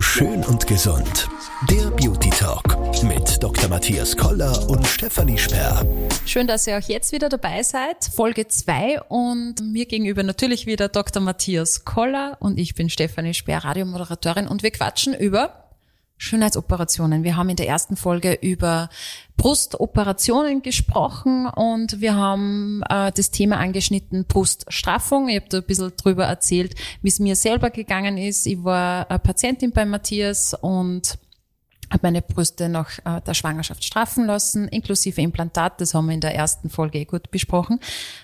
Schön und gesund. Der Beauty Talk mit Dr. Matthias Koller und Stefanie Sperr. Schön, dass ihr auch jetzt wieder dabei seid. Folge 2 und mir gegenüber natürlich wieder Dr. Matthias Koller und ich bin Stefanie Sperr, Radiomoderatorin und wir quatschen über Schönheitsoperationen. Wir haben in der ersten Folge über Brustoperationen gesprochen und wir haben äh, das Thema angeschnitten Bruststraffung. Ich habe da ein bisschen drüber erzählt, wie es mir selber gegangen ist. Ich war äh, Patientin bei Matthias und habe meine Brüste nach äh, der Schwangerschaft straffen lassen, inklusive Implantat. Das haben wir in der ersten Folge eh gut besprochen.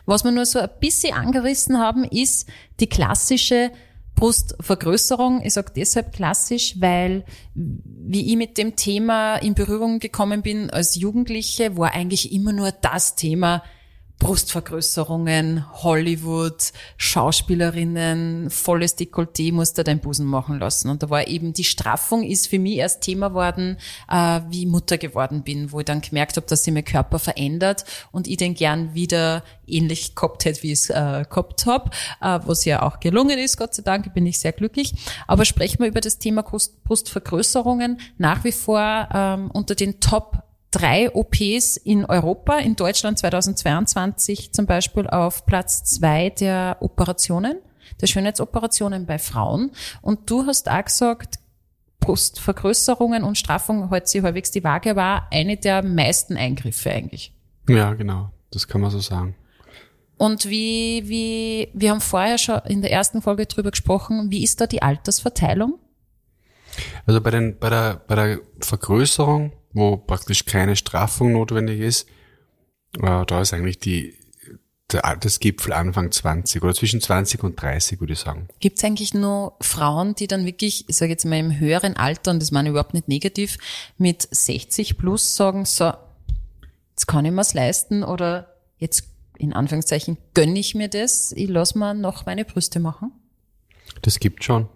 Was wir nur so ein bisschen angerissen haben, ist die klassische Brustvergrößerung. Ich sage deshalb klassisch, weil wie ich mit dem Thema in Berührung gekommen bin als Jugendliche, war eigentlich immer nur das Thema, Brustvergrößerungen, Hollywood, Schauspielerinnen, volles Dekolleté, musst du deinen Busen machen lassen. Und da war eben die Straffung ist für mich erst Thema worden, äh, wie Mutter geworden bin, wo ich dann gemerkt habe, dass sich mein Körper verändert und ich den gern wieder ähnlich gehabt hätte, wie ich es äh, gehabt habe, äh, was ja auch gelungen ist, Gott sei Dank, bin ich sehr glücklich. Aber sprechen wir über das Thema Brust Brustvergrößerungen nach wie vor ähm, unter den Top drei OPs in Europa, in Deutschland 2022 zum Beispiel auf Platz zwei der Operationen, der Schönheitsoperationen bei Frauen. Und du hast auch gesagt, Brustvergrößerungen und Straffung hält sich halbwegs die Waage, war eine der meisten Eingriffe eigentlich. Ja, genau. Das kann man so sagen. Und wie, wie, wir haben vorher schon in der ersten Folge drüber gesprochen, wie ist da die Altersverteilung? Also bei den, bei der, bei der Vergrößerung wo praktisch keine Straffung notwendig ist. Äh, da ist eigentlich die, der Altersgipfel Anfang 20 oder zwischen 20 und 30, würde ich sagen. Gibt es eigentlich nur Frauen, die dann wirklich, ich sage jetzt mal im höheren Alter, und das meine ich überhaupt nicht negativ, mit 60 plus sagen, so, jetzt kann ich mir's leisten oder jetzt in Anführungszeichen gönne ich mir das, ich lasse mir noch meine Brüste machen? Das gibt schon.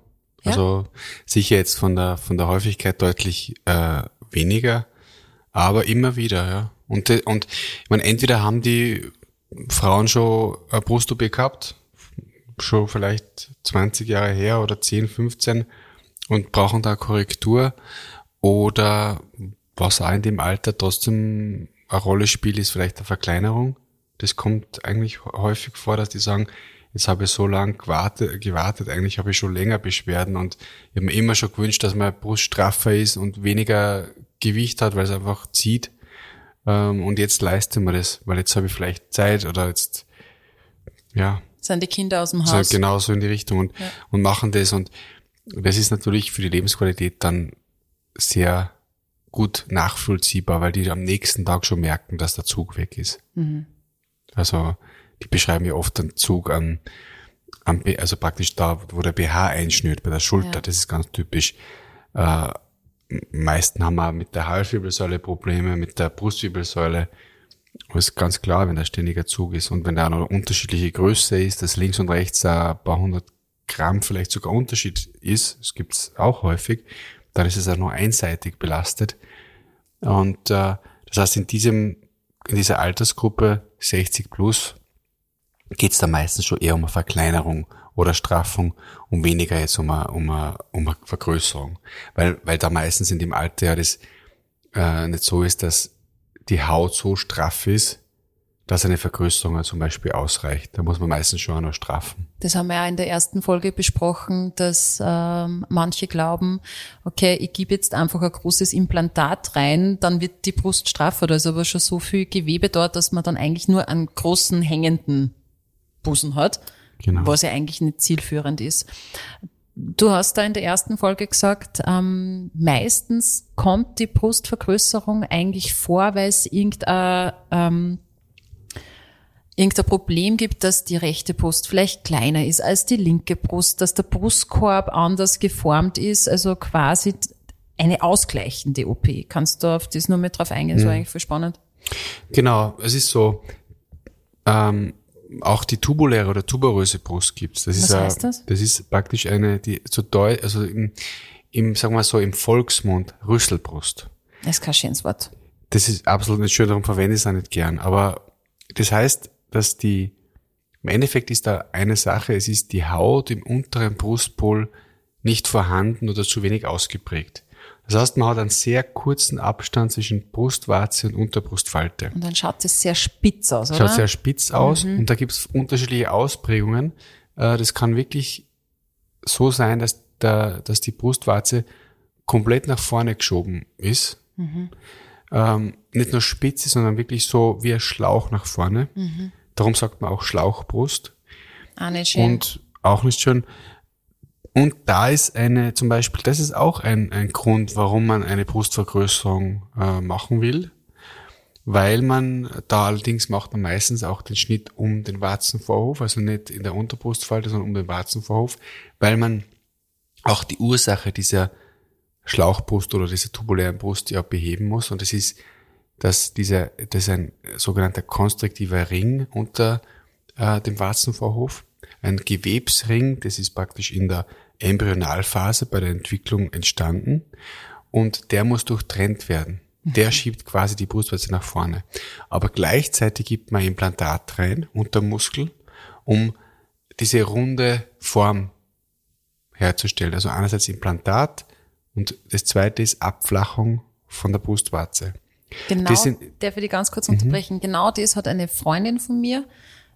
Ja? Also sicher jetzt von der von der Häufigkeit deutlich äh, weniger, aber immer wieder, ja. Und, und ich meine, entweder haben die Frauen schon eine Brust-OP gehabt, schon vielleicht 20 Jahre her oder 10, 15 und brauchen da Korrektur oder was auch in dem Alter trotzdem eine Rolle spielt, ist vielleicht eine Verkleinerung. Das kommt eigentlich häufig vor, dass die sagen, jetzt habe ich so lange gewartet, gewartet, eigentlich habe ich schon länger Beschwerden und ich habe mir immer schon gewünscht, dass meine Brust straffer ist und weniger Gewicht hat, weil es einfach zieht. Ähm, und jetzt leiste mir das, weil jetzt habe ich vielleicht Zeit oder jetzt, ja. Sind die Kinder aus dem Haus? Genau so in die Richtung und, ja. und machen das und das ist natürlich für die Lebensqualität dann sehr gut nachvollziehbar, weil die am nächsten Tag schon merken, dass der Zug weg ist. Mhm. Also die beschreiben ja oft den Zug an, an also praktisch da, wo der BH einschnürt bei der Schulter. Ja. Das ist ganz typisch. Äh, meisten haben auch mit der Halswirbelsäule Probleme, mit der Brustwirbelsäule. Aber ist ganz klar, wenn da ständiger Zug ist und wenn da noch unterschiedliche Größe ist, dass links und rechts ein paar hundert Gramm vielleicht sogar Unterschied ist, das gibt's auch häufig, dann ist es auch nur einseitig belastet. Und äh, das heißt, in diesem, in dieser Altersgruppe 60 plus geht es da meistens schon eher um eine Verkleinerung oder Straffung und weniger jetzt um eine, um eine, um eine Vergrößerung. Weil, weil da meistens in dem Alter ja das äh, nicht so ist, dass die Haut so straff ist, dass eine Vergrößerung zum Beispiel ausreicht. Da muss man meistens schon auch noch straffen. Das haben wir ja in der ersten Folge besprochen, dass ähm, manche glauben, okay, ich gebe jetzt einfach ein großes Implantat rein, dann wird die Brust straffer. Da ist aber schon so viel Gewebe dort, dass man dann eigentlich nur einen großen hängenden Busen hat, genau. was ja eigentlich nicht zielführend ist. Du hast da in der ersten Folge gesagt, ähm, meistens kommt die Brustvergrößerung eigentlich vor, weil es irgendein, ähm, irgendein Problem gibt, dass die rechte Brust vielleicht kleiner ist als die linke Brust, dass der Brustkorb anders geformt ist, also quasi eine ausgleichende OP. Kannst du auf das nur mit drauf eingehen? Das war eigentlich voll spannend. Genau, es ist so, ähm, auch die tubuläre oder tuberöse Brust gibt's. Das Was ist heißt das? Das ist praktisch eine, die so deu also im, im, sagen wir so, im Volksmund Rüsselbrust. Das ist kein schönes Wort. Das ist absolut nicht schön, darum verwende ich es auch nicht gern. Aber das heißt, dass die, im Endeffekt ist da eine Sache, es ist die Haut im unteren Brustpol, nicht vorhanden oder zu wenig ausgeprägt. Das heißt, man hat einen sehr kurzen Abstand zwischen Brustwarze und Unterbrustfalte. Und dann schaut es sehr spitz aus, oder? Schaut sehr spitz aus und da gibt es unterschiedliche Ausprägungen. Äh, Das kann wirklich so sein, dass, der, dass die Brustwarze komplett nach vorne geschoben ist. Ähm, nicht nur spitz ist, sondern wirklich so wie ein Schlauch nach vorne. Darum sagt man auch Schlauchbrust. Ah, nicht schön. Und auch nicht schön. Und da ist eine, zum Beispiel, das ist auch ein, ein Grund, warum man eine Brustvergrößerung äh, machen will. Weil man, da allerdings macht man meistens auch den Schnitt um den Warzenvorhof, also nicht in der Unterbrustfalte, sondern um den Warzenvorhof, weil man auch die Ursache dieser Schlauchbrust oder dieser tubulären Brust ja beheben muss. Und das ist, dass dieser, das ist ein sogenannter konstruktiver Ring unter äh, dem Warzenvorhof. Ein Gewebsring, das ist praktisch in der Embryonalphase bei der Entwicklung entstanden. Und der muss durchtrennt werden. Der schiebt quasi die Brustwarze nach vorne. Aber gleichzeitig gibt man Implantat rein unter Muskel, um diese runde Form herzustellen. Also einerseits Implantat und das zweite ist Abflachung von der Brustwarze. Genau, sind- darf ich dich ganz kurz unterbrechen? Genau das hat eine Freundin von mir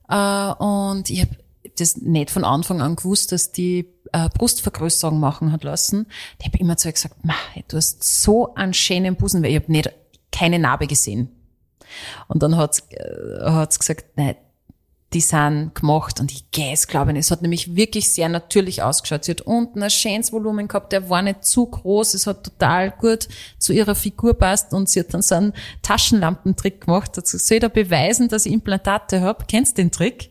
äh, und ich habe das nicht von Anfang an gewusst, dass die äh, Brustvergrößerung machen hat lassen. Die habe immer zu ihr gesagt, "Ma, hey, du hast so einen schönen Busen, weil ich habe nicht keine Narbe gesehen. Und dann hat äh, gesagt, nein, die sind gemacht und ich gehe es glaube ich nicht. Es hat nämlich wirklich sehr natürlich ausgeschaut. Sie hat unten ein schönes Volumen gehabt, der war nicht zu groß, es hat total gut zu ihrer Figur passt und sie hat dann so einen Taschenlampentrick gemacht. Dazu soll ich da beweisen, dass ich Implantate habe. Kennst den Trick?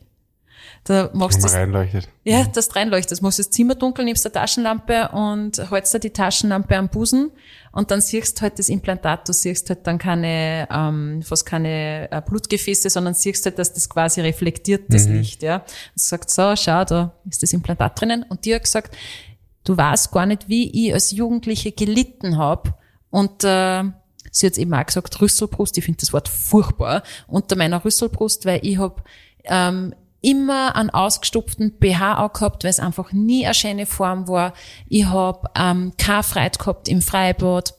Da machst du reinleuchtet. ja, das reinleuchtet. Du machst das Zimmer dunkel, nimmst eine Taschenlampe und hältst da die Taschenlampe am Busen und dann siehst halt das Implantat, du siehst halt dann keine, ähm, fast keine äh, Blutgefäße, sondern siehst halt, dass das quasi reflektiert, das Licht, ja. Und sagt, so, schau, da ist das Implantat drinnen. Und die hat gesagt, du weißt gar nicht, wie ich als Jugendliche gelitten habe und äh, sie hat eben auch gesagt, Rüsselbrust, ich finde das Wort furchtbar, unter meiner Rüsselbrust, weil ich habe ähm, immer einen ausgestopften BH auch gehabt, weil es einfach nie eine schöne Form war. Ich habe ähm, keine Freude gehabt im Freibad.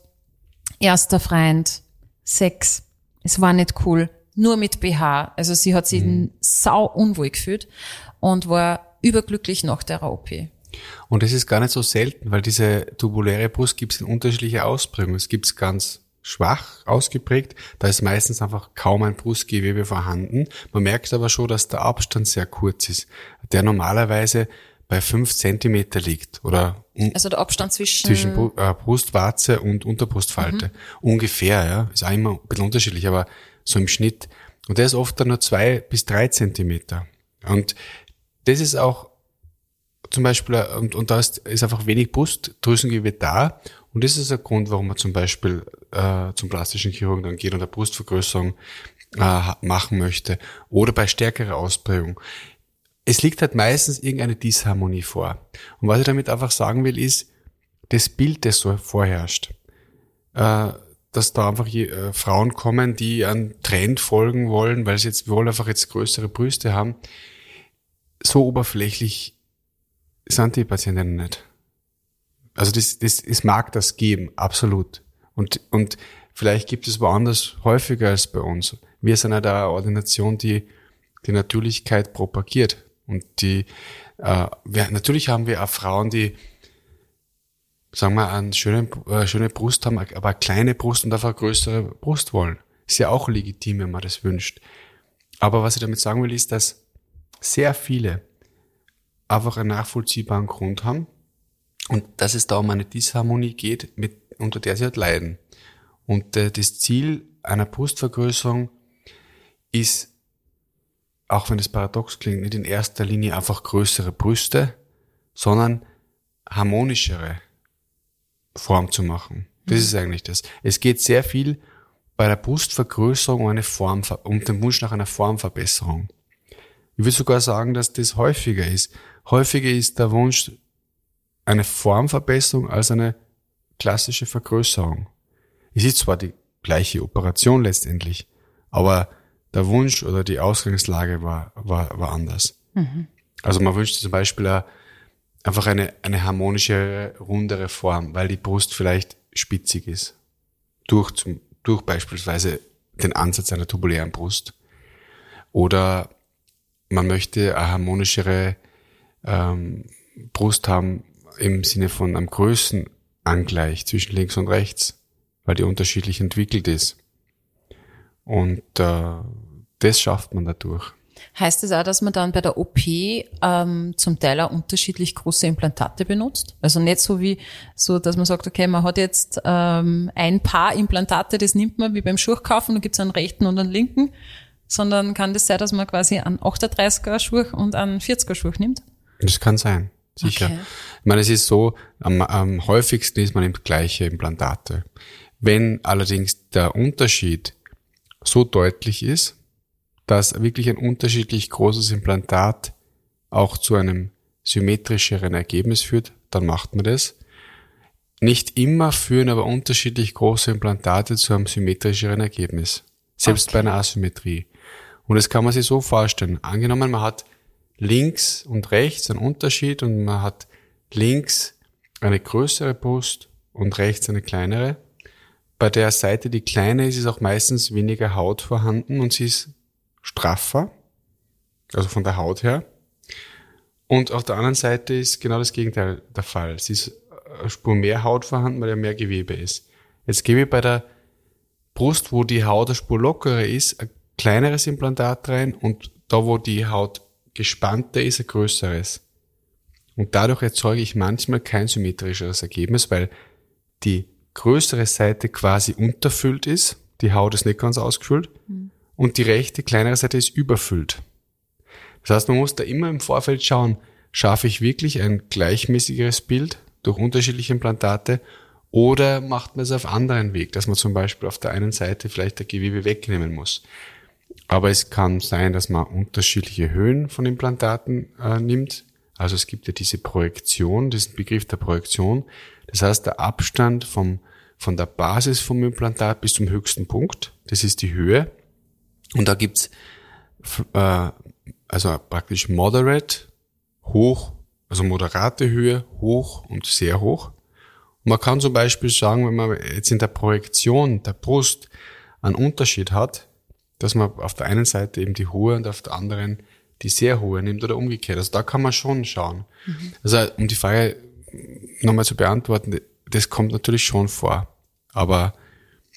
Erster Freund, Sex. Es war nicht cool. Nur mit BH. Also sie hat sich sau unwohl gefühlt und war überglücklich nach der OP. Und das ist gar nicht so selten, weil diese tubuläre Brust gibt es in unterschiedlicher Ausprägung. Es gibt es ganz schwach ausgeprägt, da ist meistens einfach kaum ein Brustgewebe vorhanden. Man merkt aber schon, dass der Abstand sehr kurz ist, der normalerweise bei fünf Zentimeter liegt oder Also der Abstand zwischen, zwischen äh, Brustwarze und Unterbrustfalte. Ungefähr, ja. Ist auch immer ein bisschen unterschiedlich, aber so im Schnitt. Und der ist oft dann nur zwei bis drei Zentimeter. Und das ist auch zum Beispiel, äh, und, und da ist, ist einfach wenig Brustdrüsengewebe da. Und das ist ein Grund, warum man zum Beispiel äh, zum plastischen Chirurgen dann geht und eine Brustvergrößerung äh, machen möchte. Oder bei stärkerer Ausprägung. Es liegt halt meistens irgendeine Disharmonie vor. Und was ich damit einfach sagen will, ist, das Bild, das so vorherrscht, äh, dass da einfach äh, Frauen kommen, die einen Trend folgen wollen, weil sie jetzt wir wollen einfach jetzt größere Brüste haben. So oberflächlich sind die Patientinnen nicht. Also das, das, es mag das geben, absolut. Und, und vielleicht gibt es woanders häufiger als bei uns. Wir sind ja da eine Ordination, die die Natürlichkeit propagiert. Und die, äh, wir, natürlich haben wir auch Frauen, die, sagen wir, eine schöne, äh, schöne Brust haben, aber eine kleine Brust und einfach eine größere Brust wollen. Ist ja auch legitim, wenn man das wünscht. Aber was ich damit sagen will, ist, dass sehr viele einfach einen nachvollziehbaren Grund haben und dass es da um eine Disharmonie geht, mit, unter der sie halt leiden. Und äh, das Ziel einer Brustvergrößerung ist, auch wenn es paradox klingt, nicht in erster Linie einfach größere Brüste, sondern harmonischere Form zu machen. Das ist eigentlich das. Es geht sehr viel bei der Brustvergrößerung um eine Form, um den Wunsch nach einer Formverbesserung. Ich würde sogar sagen, dass das häufiger ist. Häufiger ist der Wunsch eine Formverbesserung als eine klassische Vergrößerung. Es ist zwar die gleiche Operation letztendlich, aber der Wunsch oder die Ausgangslage war, war, war anders. Also man wünscht zum Beispiel eine, einfach eine, eine harmonische, rundere Form, weil die Brust vielleicht spitzig ist. Durch, zum, durch beispielsweise den Ansatz einer tubulären Brust. Oder man möchte eine harmonischere ähm, Brust haben im Sinne von einem Größenangleich zwischen links und rechts, weil die unterschiedlich entwickelt ist. Und äh, das schafft man dadurch. Heißt das auch, dass man dann bei der OP ähm, zum Teil auch unterschiedlich große Implantate benutzt? Also nicht so wie so, dass man sagt, okay, man hat jetzt ähm, ein paar Implantate, das nimmt man wie beim Schuhkaufen, da gibt's einen rechten und einen linken, sondern kann das sein, dass man quasi einen 38er Schuh und einen 40er Schuh nimmt? Das kann sein, sicher. Okay. Ich meine, es ist so, am, am häufigsten ist man im gleiche Implantate. Wenn allerdings der Unterschied so deutlich ist, dass wirklich ein unterschiedlich großes Implantat auch zu einem symmetrischeren Ergebnis führt, dann macht man das. Nicht immer führen aber unterschiedlich große Implantate zu einem symmetrischeren Ergebnis. Selbst okay. bei einer Asymmetrie. Und das kann man sich so vorstellen. Angenommen, man hat links und rechts einen Unterschied und man hat links eine größere Brust und rechts eine kleinere. Bei der Seite, die kleine ist, ist auch meistens weniger Haut vorhanden und sie ist straffer, also von der Haut her. Und auf der anderen Seite ist genau das Gegenteil der Fall. Es ist eine Spur mehr Haut vorhanden, weil ja mehr Gewebe ist. Jetzt gebe ich bei der Brust, wo die Haut eine Spur lockerer ist, ein kleineres Implantat rein und da, wo die Haut gespannter ist, ein größeres. Und dadurch erzeuge ich manchmal kein symmetrischeres Ergebnis, weil die größere Seite quasi unterfüllt ist, die Haut ist nicht ganz ausgefüllt, mhm und die rechte kleinere Seite ist überfüllt. Das heißt, man muss da immer im Vorfeld schauen, schaffe ich wirklich ein gleichmäßigeres Bild durch unterschiedliche Implantate oder macht man es auf anderen Weg, dass man zum Beispiel auf der einen Seite vielleicht der Gewebe wegnehmen muss. Aber es kann sein, dass man unterschiedliche Höhen von Implantaten äh, nimmt. Also es gibt ja diese Projektion, diesen Begriff der Projektion. Das heißt, der Abstand vom, von der Basis vom Implantat bis zum höchsten Punkt, das ist die Höhe. Und da gibt's äh, also praktisch moderate, hoch, also moderate Höhe, hoch und sehr hoch. Und man kann zum Beispiel sagen, wenn man jetzt in der Projektion der Brust einen Unterschied hat, dass man auf der einen Seite eben die hohe und auf der anderen die sehr hohe nimmt oder umgekehrt. Also da kann man schon schauen. Mhm. Also um die Frage nochmal zu beantworten, das kommt natürlich schon vor. Aber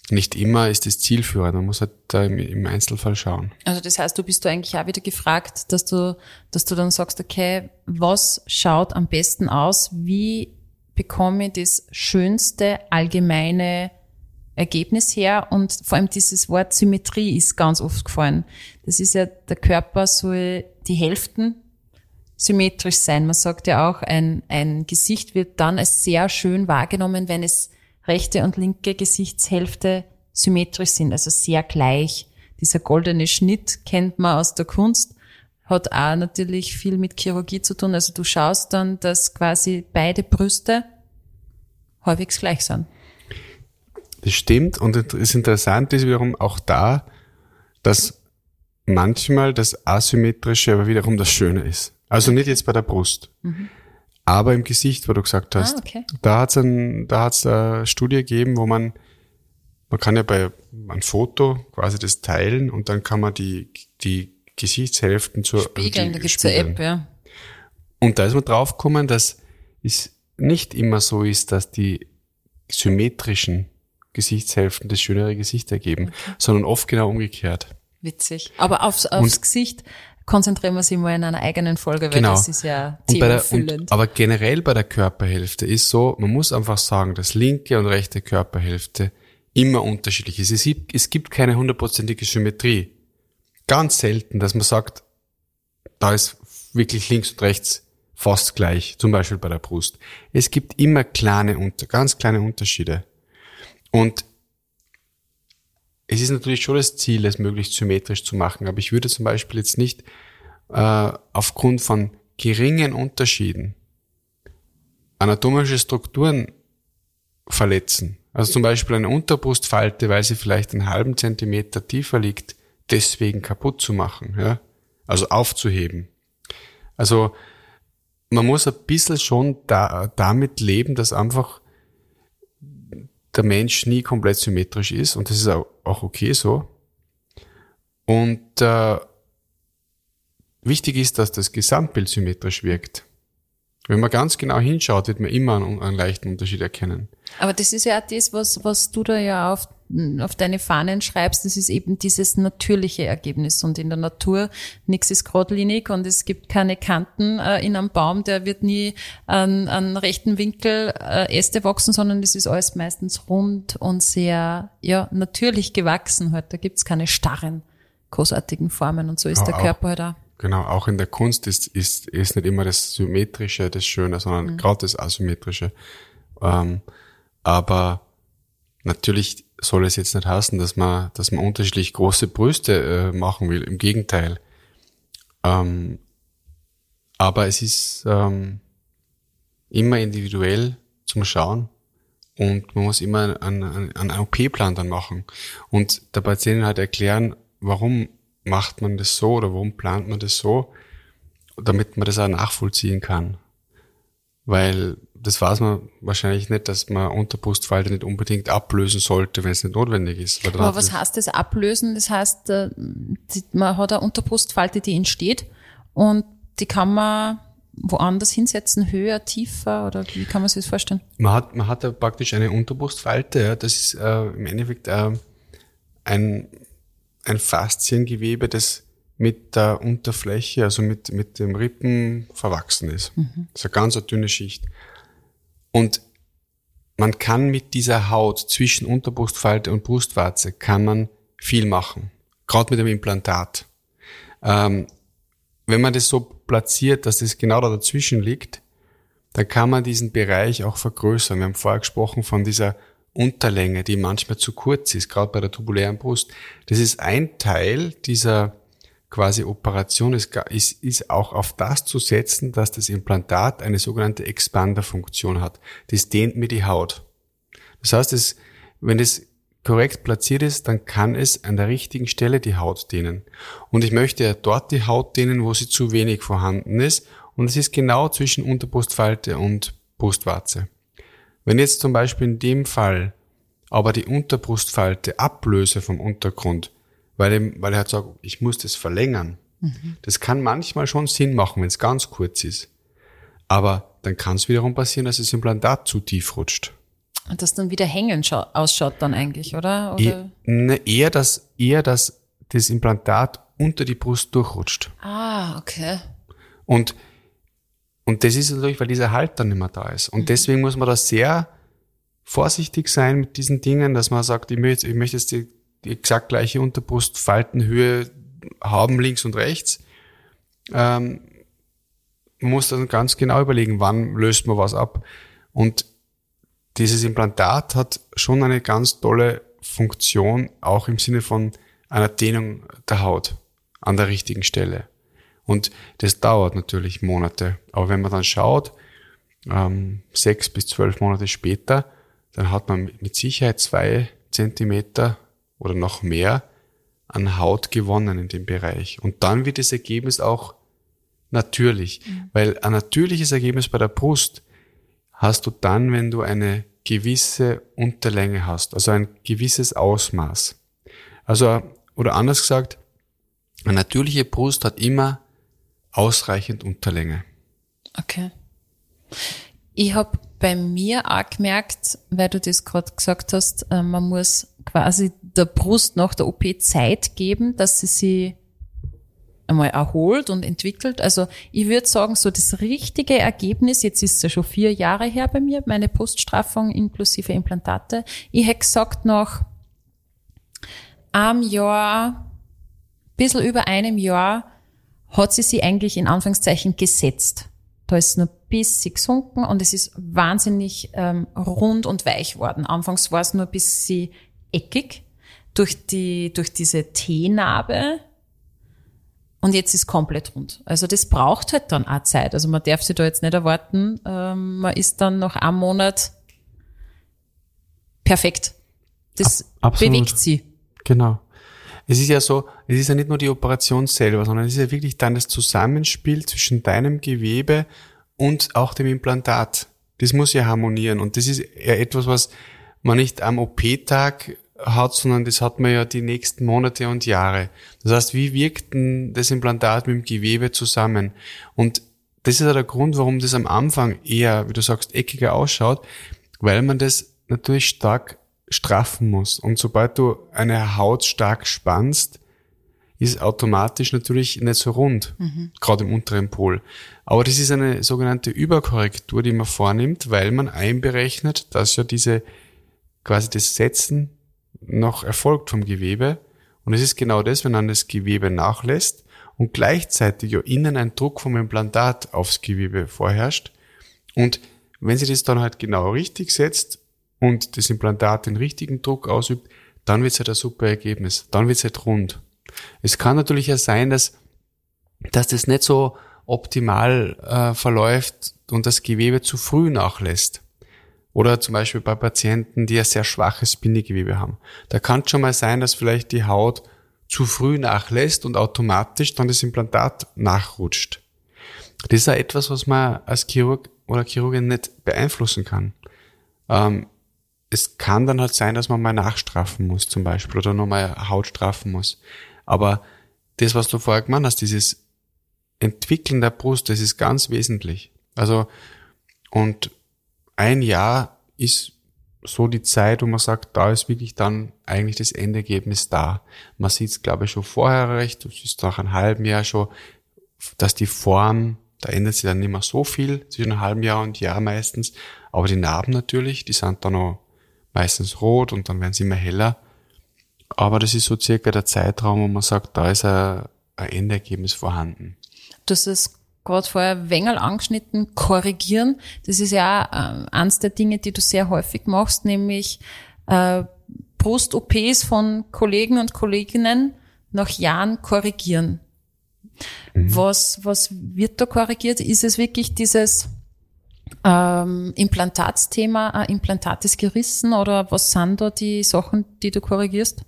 nicht immer ist es zielführend. Man muss halt da im, Einzelfall schauen. Also das heißt, du bist du eigentlich auch wieder gefragt, dass du, dass du dann sagst, okay, was schaut am besten aus? Wie bekomme ich das schönste allgemeine Ergebnis her? Und vor allem dieses Wort Symmetrie ist ganz oft gefallen. Das ist ja, der Körper soll die Hälften symmetrisch sein. Man sagt ja auch, ein, ein Gesicht wird dann als sehr schön wahrgenommen, wenn es rechte und linke Gesichtshälfte symmetrisch sind, also sehr gleich. Dieser goldene Schnitt kennt man aus der Kunst, hat auch natürlich viel mit Chirurgie zu tun. Also du schaust dann, dass quasi beide Brüste halbwegs gleich sind. Das stimmt und das Interessante ist wiederum auch da, dass manchmal das Asymmetrische aber wiederum das Schöne ist. Also nicht jetzt bei der Brust. Mhm aber im Gesicht, wo du gesagt hast. Ah, okay. Da hat es ein, da hat's eine Studie gegeben, wo man, man kann ja bei einem Foto quasi das teilen und dann kann man die, die Gesichtshälften zur Spiegeln, da gibt's eine App, ja. Und da ist man draufgekommen, dass es nicht immer so ist, dass die symmetrischen Gesichtshälften das schönere Gesicht ergeben, okay. sondern oft genau umgekehrt. Witzig. Aber aufs, aufs und, Gesicht konzentrieren wir sie mal in einer eigenen Folge, weil genau. das ist ja themenfüllend. aber generell bei der Körperhälfte ist so, man muss einfach sagen, dass linke und rechte Körperhälfte immer unterschiedlich ist. Es gibt, es gibt keine hundertprozentige Symmetrie. Ganz selten, dass man sagt, da ist wirklich links und rechts fast gleich, zum Beispiel bei der Brust. Es gibt immer kleine, ganz kleine Unterschiede. Und es ist natürlich schon das Ziel, es möglichst symmetrisch zu machen, aber ich würde zum Beispiel jetzt nicht äh, aufgrund von geringen Unterschieden anatomische Strukturen verletzen. Also zum Beispiel eine Unterbrustfalte, weil sie vielleicht einen halben Zentimeter tiefer liegt, deswegen kaputt zu machen, ja? also aufzuheben. Also man muss ein bisschen schon da, damit leben, dass einfach der Mensch nie komplett symmetrisch ist und das ist auch, okay so. Und äh, wichtig ist, dass das Gesamtbild symmetrisch wirkt. Wenn man ganz genau hinschaut, wird man immer einen, einen leichten Unterschied erkennen. Aber das ist ja auch das, was, was du da ja auf, auf deine Fahnen schreibst, das ist eben dieses natürliche Ergebnis. Und in der Natur, nichts ist geradlinig und es gibt keine Kanten äh, in einem Baum, der wird nie an, an rechten Winkel äh, Äste wachsen, sondern es ist alles meistens rund und sehr ja, natürlich gewachsen. Halt. Da gibt's keine starren, großartigen Formen und so ist ja, der Körper halt auch. Genau, auch in der Kunst ist, ist, ist nicht immer das Symmetrische das Schöne, sondern mhm. gerade das Asymmetrische. Ähm, aber natürlich soll es jetzt nicht heißen, dass man, dass man unterschiedlich große Brüste äh, machen will. Im Gegenteil. Ähm, aber es ist ähm, immer individuell zum Schauen und man muss immer einen, einen OP-Plan dann machen und der Patientin halt erklären, warum macht man das so oder warum plant man das so, damit man das auch nachvollziehen kann. Weil das weiß man wahrscheinlich nicht, dass man Unterbrustfalte nicht unbedingt ablösen sollte, wenn es nicht notwendig ist. Aber was heißt das ablösen? Das heißt, äh, man hat eine Unterbrustfalte, die entsteht und die kann man woanders hinsetzen, höher, tiefer oder wie kann man sich das vorstellen? Man hat, man hat ja praktisch eine Unterbrustfalte, ja, das ist äh, im Endeffekt äh, ein ein Fasziengewebe, das mit der Unterfläche, also mit, mit dem Rippen verwachsen ist. Mhm. Das ist eine ganz eine dünne Schicht. Und man kann mit dieser Haut zwischen Unterbrustfalte und Brustwarze kann man viel machen. Gerade mit dem Implantat. Ähm, wenn man das so platziert, dass es genau da dazwischen liegt, dann kann man diesen Bereich auch vergrößern. Wir haben vorher gesprochen von dieser Unterlänge, die manchmal zu kurz ist, gerade bei der tubulären Brust. Das ist ein Teil dieser quasi Operation, ist, ist, ist auch auf das zu setzen, dass das Implantat eine sogenannte Expander-Funktion hat. Das dehnt mir die Haut. Das heißt, es, wenn es korrekt platziert ist, dann kann es an der richtigen Stelle die Haut dehnen. Und ich möchte ja dort die Haut dehnen, wo sie zu wenig vorhanden ist. Und es ist genau zwischen Unterbrustfalte und Brustwarze. Wenn jetzt zum Beispiel in dem Fall aber die Unterbrustfalte ablöse vom Untergrund, weil, er, weil er hat sagt, ich muss das verlängern. Mhm. Das kann manchmal schon Sinn machen, wenn es ganz kurz ist. Aber dann kann es wiederum passieren, dass das Implantat zu tief rutscht. Und das dann wieder hängen ausschaut dann eigentlich, oder? oder? E ne, eher, dass, eher, dass das Implantat unter die Brust durchrutscht. Ah, okay. Und und das ist natürlich, weil dieser Halt dann nicht mehr da ist. Und mhm. deswegen muss man da sehr vorsichtig sein mit diesen Dingen, dass man sagt, ich möchte, ich möchte jetzt die, die exakt gleiche Unterbrustfaltenhöhe haben, links und rechts. Ähm, man muss dann ganz genau überlegen, wann löst man was ab. Und dieses Implantat hat schon eine ganz tolle Funktion, auch im Sinne von einer Dehnung der Haut an der richtigen Stelle. Und das dauert natürlich Monate. Aber wenn man dann schaut, ähm, sechs bis zwölf Monate später, dann hat man mit Sicherheit zwei Zentimeter oder noch mehr an Haut gewonnen in dem Bereich. Und dann wird das Ergebnis auch natürlich. Mhm. Weil ein natürliches Ergebnis bei der Brust hast du dann, wenn du eine gewisse Unterlänge hast, also ein gewisses Ausmaß. Also, oder anders gesagt, eine natürliche Brust hat immer ausreichend Unterlänge. Okay. Ich habe bei mir auch gemerkt, weil du das gerade gesagt hast, äh, man muss quasi der Brust nach der OP Zeit geben, dass sie sich einmal erholt und entwickelt. Also ich würde sagen, so das richtige Ergebnis, jetzt ist es ja schon vier Jahre her bei mir, meine Poststraffung inklusive Implantate. Ich hätte gesagt, nach einem Jahr, bisschen über einem Jahr, hat sie sie eigentlich in Anführungszeichen gesetzt. Da ist nur ein bisschen gesunken und es ist wahnsinnig ähm, rund und weich worden. Anfangs war es nur ein bisschen eckig durch die, durch diese T-Narbe. Und jetzt ist komplett rund. Also das braucht halt dann auch Zeit. Also man darf sich da jetzt nicht erwarten, ähm, man ist dann nach einem Monat perfekt. Das Ab, bewegt sie. Genau. Es ist ja so, es ist ja nicht nur die Operation selber, sondern es ist ja wirklich dann das Zusammenspiel zwischen deinem Gewebe und auch dem Implantat. Das muss ja harmonieren und das ist ja etwas, was man nicht am OP-Tag hat, sondern das hat man ja die nächsten Monate und Jahre. Das heißt, wie wirkt denn das Implantat mit dem Gewebe zusammen? Und das ist ja der Grund, warum das am Anfang eher, wie du sagst, eckiger ausschaut, weil man das natürlich stark straffen muss. Und sobald du eine Haut stark spannst, ist automatisch natürlich nicht so rund, mhm. gerade im unteren Pol. Aber das ist eine sogenannte Überkorrektur, die man vornimmt, weil man einberechnet, dass ja diese quasi das Setzen noch erfolgt vom Gewebe. Und es ist genau das, wenn man das Gewebe nachlässt und gleichzeitig ja innen ein Druck vom Implantat aufs Gewebe vorherrscht. Und wenn sie das dann halt genau richtig setzt und das Implantat den richtigen Druck ausübt, dann wird es halt ein super Ergebnis. Dann wird es halt rund. Es kann natürlich ja sein, dass, dass das nicht so optimal äh, verläuft und das Gewebe zu früh nachlässt. Oder zum Beispiel bei Patienten, die ein sehr schwaches Bindegewebe haben. Da kann es schon mal sein, dass vielleicht die Haut zu früh nachlässt und automatisch dann das Implantat nachrutscht. Das ist ja etwas, was man als Chirurg oder Chirurgin nicht beeinflussen kann. Ähm, es kann dann halt sein, dass man mal nachstraffen muss zum Beispiel oder nochmal Haut straffen muss. Aber das, was du vorher gemeint hast, dieses Entwickeln der Brust, das ist ganz wesentlich. Also, und ein Jahr ist so die Zeit, wo man sagt, da ist wirklich dann eigentlich das Endergebnis da. Man sieht es, glaube ich, schon vorher recht, es ist nach einem halben Jahr schon, dass die Form, da ändert sich dann nicht mehr so viel, zwischen einem halben Jahr und Jahr meistens, aber die Narben natürlich, die sind dann noch meistens rot und dann werden sie immer heller. Aber das ist so circa der Zeitraum, wo man sagt, da ist ein, Endergebnis vorhanden. Das ist gerade vorher Wengel angeschnitten, korrigieren. Das ist ja auch, äh, eins der Dinge, die du sehr häufig machst, nämlich äh, Brust-OPs von Kollegen und Kolleginnen nach Jahren korrigieren. Mhm. Was, was wird da korrigiert? Ist es wirklich dieses ähm, Implantatsthema, ein Implantat ist gerissen oder was sind da die Sachen, die du korrigierst?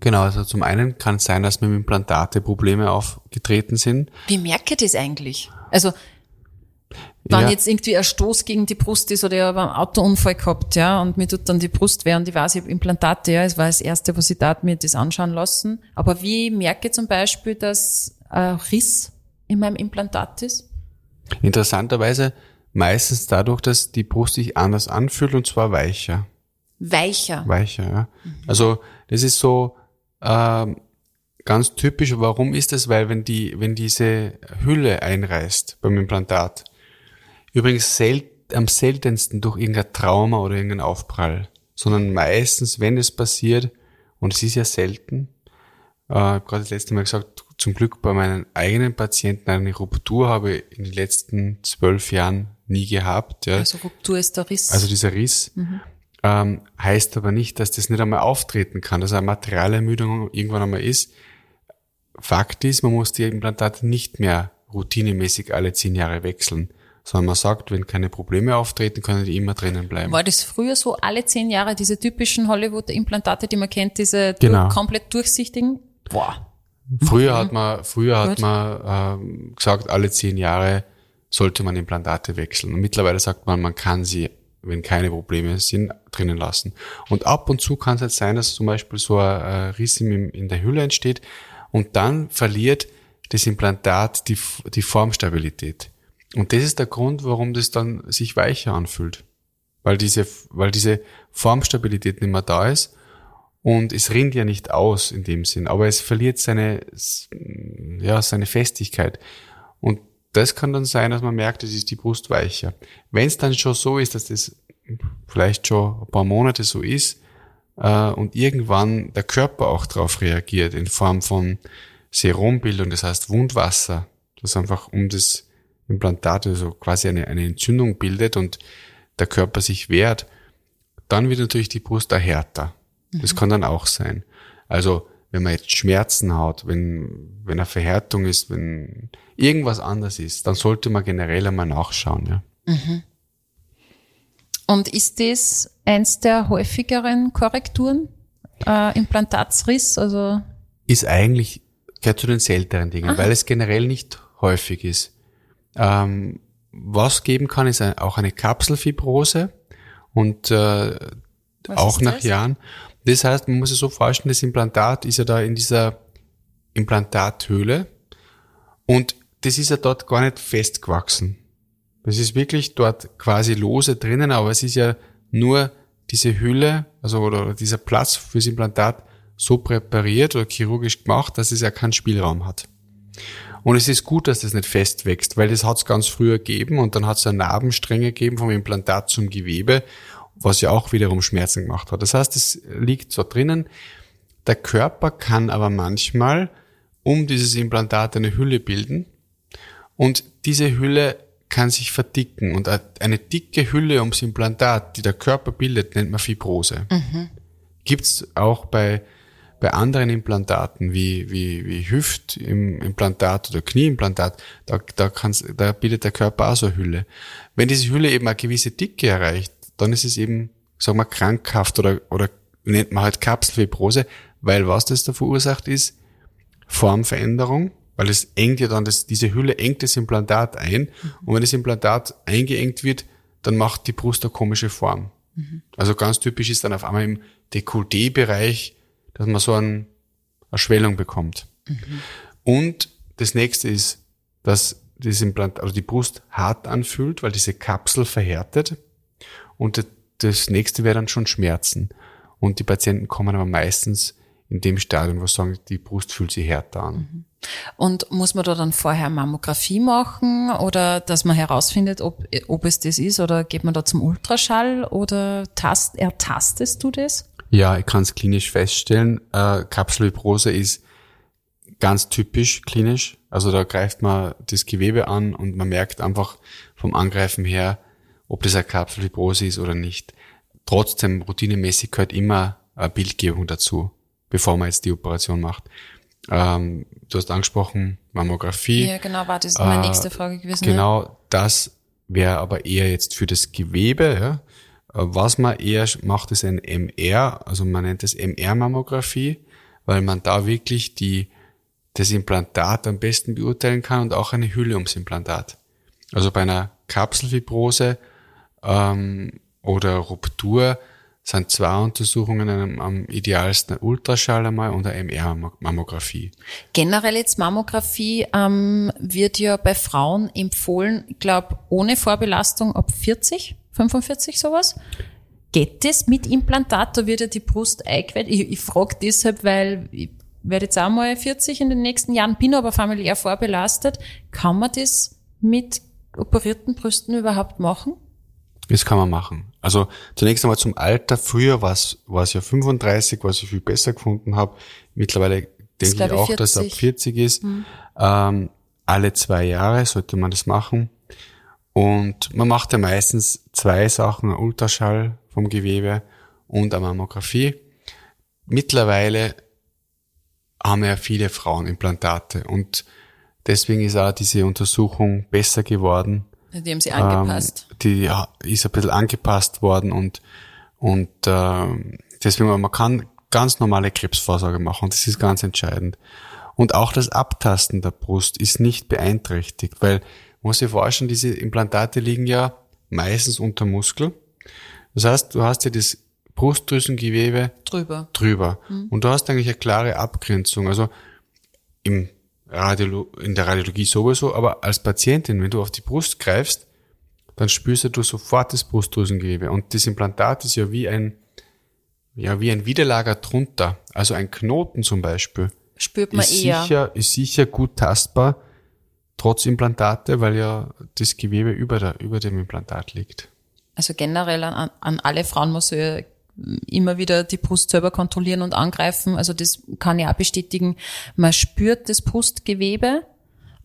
Genau, also zum einen kann es sein, dass mit dem Implantate Probleme aufgetreten sind. Wie merke ich das eigentlich? Also wenn ja. jetzt irgendwie ein Stoß gegen die Brust ist oder ich habe einen Autounfall gehabt, ja, und mir tut dann die Brust weh und ich weiß, ich habe Implantate, ja, es war das Erste, was ich da mir das anschauen lassen. Aber wie merke ich zum Beispiel, dass ein Riss in meinem Implantat ist? Interessanterweise meistens dadurch, dass die Brust sich anders anfühlt und zwar weicher. Weicher? Weicher, ja. Mhm. Also das ist so, ähm, ganz typisch. Warum ist das? Weil wenn die, wenn diese Hülle einreißt beim Implantat, übrigens sel am seltensten durch irgendein Trauma oder irgendein Aufprall, sondern meistens, wenn es passiert, und es ist ja selten, äh, gerade das letzte Mal gesagt, zum Glück bei meinen eigenen Patienten eine Ruptur habe ich in den letzten zwölf Jahren nie gehabt. Ja. Also Ruptur ist der Riss. Also dieser Riss. Mhm ähm, heißt aber nicht, dass das nicht einmal auftreten kann, dass eine Materialermüdung irgendwann einmal ist. Fakt ist, man muss die Implantate nicht mehr routinemäßig alle zehn Jahre wechseln, sondern man sagt, wenn keine Probleme auftreten, können die immer drinnen bleiben. War das früher so alle zehn Jahre, diese typischen Hollywood-Implantate, die man kennt, diese genau. durch, komplett durchsichtigen? Boah. Früher hat man, früher hat man ähm, gesagt, alle zehn Jahre sollte man Implantate wechseln. Und mittlerweile sagt man, man kann sie wenn keine Probleme sind, drinnen lassen. Und ab und zu kann es halt sein, dass zum Beispiel so ein Riss in der Hülle entsteht und dann verliert das Implantat die, die Formstabilität. Und das ist der Grund, warum das dann sich weicher anfühlt. Weil diese, weil diese Formstabilität nicht mehr da ist und es rinnt ja nicht aus in dem Sinn, aber es verliert seine, ja, seine Festigkeit. Und das kann dann sein, dass man merkt, es ist die Brust weicher. Wenn es dann schon so ist, dass das vielleicht schon ein paar Monate so ist äh, und irgendwann der Körper auch darauf reagiert in Form von Serumbildung, das heißt Wundwasser, das einfach um das Implantat, also quasi eine, eine Entzündung bildet und der Körper sich wehrt, dann wird natürlich die Brust härter. Das mhm. kann dann auch sein. Also wenn man jetzt Schmerzen hat, wenn, wenn eine Verhärtung ist, wenn irgendwas anders ist, dann sollte man generell einmal nachschauen. Ja. Mhm. Und ist das eins der häufigeren Korrekturen? Äh, Implantatsriss, also? Ist eigentlich, gehört zu den seltenen Dingen, Aha. weil es generell nicht häufig ist. Ähm, was geben kann, ist auch eine Kapselfibrose und äh, auch nach das? Jahren. Das heißt, man muss sich so vorstellen, das Implantat ist ja da in dieser Implantathöhle und das ist ja dort gar nicht festgewachsen. Das ist wirklich dort quasi lose drinnen, aber es ist ja nur diese Hülle, also oder dieser Platz fürs Implantat so präpariert oder chirurgisch gemacht, dass es ja keinen Spielraum hat. Und es ist gut, dass das nicht fest wächst, weil das hat es ganz früher gegeben und dann hat es eine Narbenstränge gegeben vom Implantat zum Gewebe, was ja auch wiederum Schmerzen gemacht hat. Das heißt, es liegt so drinnen. Der Körper kann aber manchmal um dieses Implantat eine Hülle bilden und diese Hülle kann sich verdicken und eine dicke Hülle ums Implantat, die der Körper bildet, nennt man Fibrose. Mhm. Gibt's auch bei bei anderen Implantaten wie, wie, wie Hüftimplantat oder Knieimplantat, da, da, kann's, da bildet der Körper auch so eine Hülle. Wenn diese Hülle eben eine gewisse Dicke erreicht, dann ist es eben, sagen wir, krankhaft oder, oder nennt man halt Kapselfibrose, weil was das da verursacht ist, Formveränderung, weil es engt ja dann das, diese Hülle engt das Implantat ein und wenn das Implantat eingeengt wird, dann macht die Brust eine komische Form. Mhm. Also ganz typisch ist dann auf einmal im Dekolleté-Bereich dass man so ein, eine Schwellung bekommt. Mhm. Und das nächste ist, dass das Implant, also die Brust hart anfühlt, weil diese Kapsel verhärtet. Und das nächste wäre dann schon Schmerzen. Und die Patienten kommen aber meistens in dem Stadium, wo sie sagen, die Brust fühlt sich härter an. Mhm. Und muss man da dann vorher Mammographie machen oder dass man herausfindet, ob, ob es das ist oder geht man da zum Ultraschall oder tast, ertastest du das? Ja, ich kann es klinisch feststellen. Äh, Kapselfibrose ist ganz typisch klinisch. Also da greift man das Gewebe an und man merkt einfach vom Angreifen her, ob das eine Kapselfibrose ist oder nicht. Trotzdem routinemäßig gehört immer eine Bildgebung dazu, bevor man jetzt die Operation macht. Ähm, du hast angesprochen Mammographie. Ja, genau, war das meine äh, nächste Frage gewesen. Genau, ja. das wäre aber eher jetzt für das Gewebe, ja. Äh, was man eher macht, ist ein MR, also man nennt es MR-Mammographie, weil man da wirklich die, das Implantat am besten beurteilen kann und auch eine Hülle ums Implantat. Also bei einer Kapselfibrose ähm, oder Ruptur sind zwei Untersuchungen am, idealsten Ultraschall einmal und eine MR-Mammographie. Generell jetzt Mammographie ähm, wird ja bei Frauen empfohlen, ich glaube, ohne Vorbelastung ab 40. 45 sowas. Geht das mit Implantat? Da wird ja die Brust eingeweiht. Ich, ich frage deshalb, weil ich werde jetzt auch mal 40 in den nächsten Jahren, bin aber familiär vorbelastet. Kann man das mit operierten Brüsten überhaupt machen? Das kann man machen. Also zunächst einmal zum Alter. Früher war es, ja 35, was ich viel besser gefunden habe. Mittlerweile denke ich auch, 40. dass es ab 40 ist. Mhm. Ähm, alle zwei Jahre sollte man das machen. Und man macht ja meistens zwei Sachen, Ultraschall vom Gewebe und eine Mammographie. Mittlerweile haben ja viele Frauen Implantate und deswegen ist auch diese Untersuchung besser geworden. Die haben sie angepasst. Ähm, die ist ein bisschen angepasst worden und, und äh, deswegen, man kann ganz normale Krebsvorsorge machen das ist ganz entscheidend. Und auch das Abtasten der Brust ist nicht beeinträchtigt, weil muss sich vorstellen, diese Implantate liegen ja meistens unter Muskel. Das heißt, du hast ja das Brustdrüsengewebe drüber. drüber. Mhm. Und du hast eigentlich eine klare Abgrenzung. Also im Radiolo in der Radiologie sowieso, aber als Patientin, wenn du auf die Brust greifst, dann spürst du sofort das Brustdrüsengewebe. Und das Implantat ist ja wie ein, ja, wie ein Widerlager drunter. Also ein Knoten zum Beispiel. Spürt man ist eher. Sicher, ist sicher gut tastbar trotz Implantate, weil ja das Gewebe über, der, über dem Implantat liegt. Also generell an, an alle Frauen muss ja immer wieder die Brust selber kontrollieren und angreifen. Also das kann ich auch bestätigen. Man spürt das Brustgewebe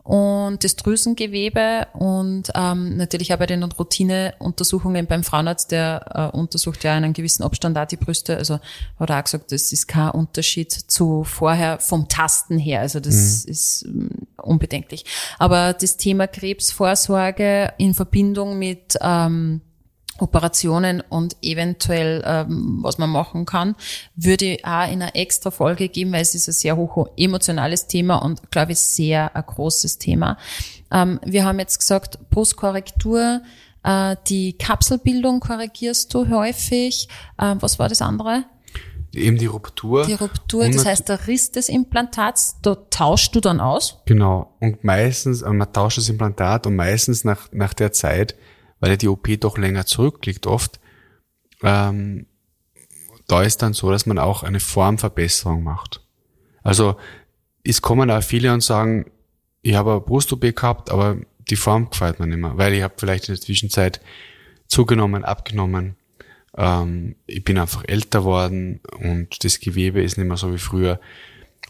und das Drüsengewebe und ähm, natürlich auch bei den Routineuntersuchungen beim Frauenarzt, der äh, untersucht ja einen gewissen Abstand auch die Brüste. Also hat er auch gesagt, das ist kein Unterschied zu vorher vom Tasten her. Also das mhm. ist ähm, unbedenklich. Aber das Thema Krebsvorsorge in Verbindung mit ähm, Operationen und eventuell, ähm, was man machen kann, würde ich auch in einer extra Folge geben, weil es ist ein sehr hoch emotionales Thema und, glaube ich, sehr ein großes Thema. Ähm, wir haben jetzt gesagt, Brustkorrektur, äh, die Kapselbildung korrigierst du häufig. Äh, was war das andere? Eben die Ruptur. Die Ruptur, das heißt der Riss des Implantats, da tauschst du dann aus? Genau. Und meistens, äh, man tauscht das Implantat und meistens nach, nach der Zeit, weil ja die OP doch länger zurückliegt oft, ähm, da ist dann so, dass man auch eine Formverbesserung macht. Also es kommen auch viele und sagen, ich habe eine Brust-OP gehabt, aber die Form gefällt mir nicht mehr, weil ich habe vielleicht in der Zwischenzeit zugenommen, abgenommen. Ähm, ich bin einfach älter worden und das Gewebe ist nicht mehr so wie früher.